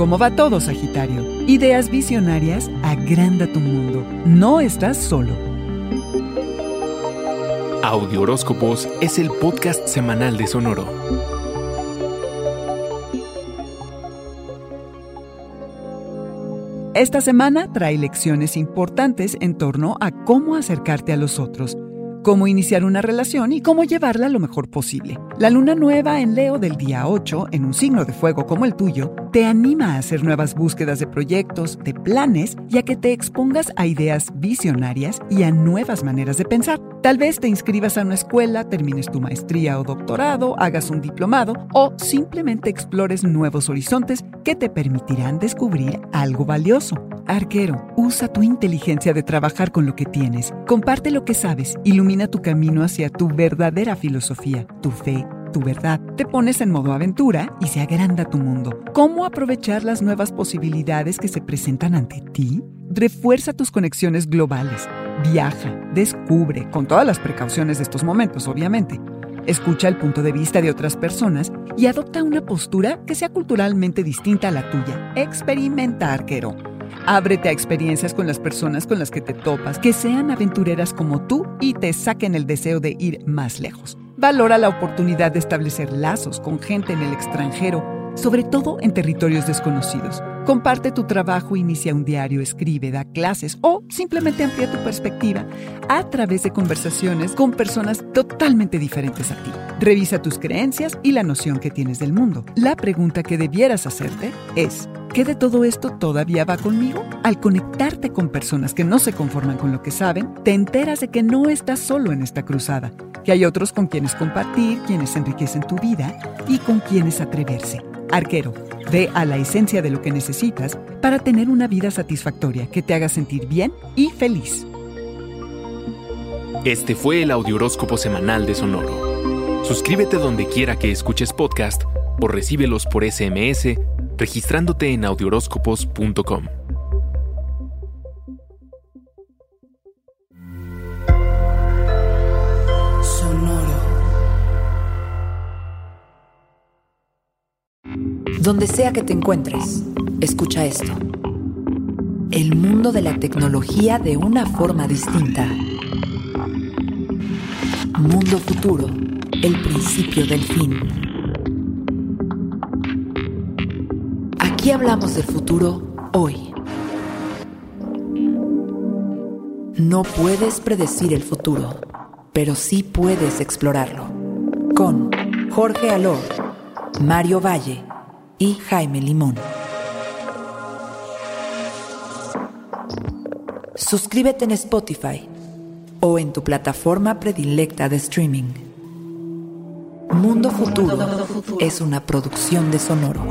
¿Cómo va todo, Sagitario? Ideas visionarias, agranda tu mundo. No estás solo. Audio Horóscopos es el podcast semanal de Sonoro. Esta semana trae lecciones importantes en torno a cómo acercarte a los otros cómo iniciar una relación y cómo llevarla lo mejor posible. La luna nueva en Leo del día 8, en un signo de fuego como el tuyo, te anima a hacer nuevas búsquedas de proyectos, de planes y a que te expongas a ideas visionarias y a nuevas maneras de pensar. Tal vez te inscribas a una escuela, termines tu maestría o doctorado, hagas un diplomado o simplemente explores nuevos horizontes que te permitirán descubrir algo valioso. Arquero, usa tu inteligencia de trabajar con lo que tienes. Comparte lo que sabes. Ilumina tu camino hacia tu verdadera filosofía, tu fe, tu verdad. Te pones en modo aventura y se agranda tu mundo. ¿Cómo aprovechar las nuevas posibilidades que se presentan ante ti? Refuerza tus conexiones globales. Viaja, descubre, con todas las precauciones de estos momentos, obviamente. Escucha el punto de vista de otras personas y adopta una postura que sea culturalmente distinta a la tuya. Experimenta, arquero. Ábrete a experiencias con las personas con las que te topas, que sean aventureras como tú y te saquen el deseo de ir más lejos. Valora la oportunidad de establecer lazos con gente en el extranjero, sobre todo en territorios desconocidos. Comparte tu trabajo, inicia un diario, escribe, da clases o simplemente amplía tu perspectiva a través de conversaciones con personas totalmente diferentes a ti. Revisa tus creencias y la noción que tienes del mundo. La pregunta que debieras hacerte es, ¿qué de todo esto todavía va conmigo? Al conectarte con personas que no se conforman con lo que saben, te enteras de que no estás solo en esta cruzada, que hay otros con quienes compartir, quienes enriquecen tu vida y con quienes atreverse. Arquero, ve a la esencia de lo que necesitas para tener una vida satisfactoria que te haga sentir bien y feliz. Este fue el Audioróscopo Semanal de Sonoro. Suscríbete donde quiera que escuches podcast o recíbelos por SMS registrándote en audioróscopos.com. Donde sea que te encuentres, escucha esto. El mundo de la tecnología de una forma distinta. Mundo futuro, el principio del fin. Aquí hablamos del futuro hoy. No puedes predecir el futuro, pero sí puedes explorarlo. Con Jorge Alor, Mario Valle y Jaime Limón. Suscríbete en Spotify o en tu plataforma predilecta de streaming. Mundo Futuro es una producción de Sonoro.